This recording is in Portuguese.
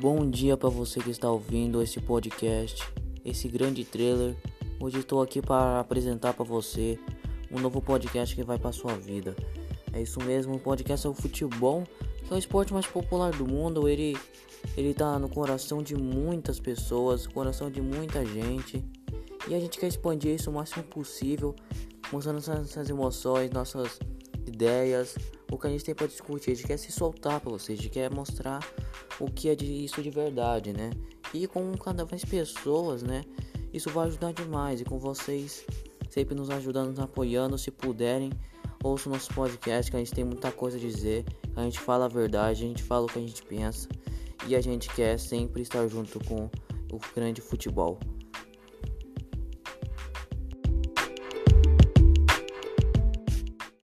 Bom dia para você que está ouvindo esse podcast, esse grande trailer. Hoje estou aqui para apresentar para você um novo podcast que vai para sua vida. É isso mesmo, o podcast é o futebol, que é o esporte mais popular do mundo. Ele ele tá no coração de muitas pessoas, coração de muita gente. E a gente quer expandir isso o máximo possível, mostrando nossas emoções, nossas ideias, o que a gente tem para discutir. A gente quer se soltar para vocês, a gente quer mostrar o que é isso de verdade, né? E com cada vez pessoas, né? Isso vai ajudar demais. E com vocês sempre nos ajudando, nos apoiando, se puderem, ouçam nosso podcast que a gente tem muita coisa a dizer. A gente fala a verdade, a gente fala o que a gente pensa. E a gente quer sempre estar junto com o grande futebol.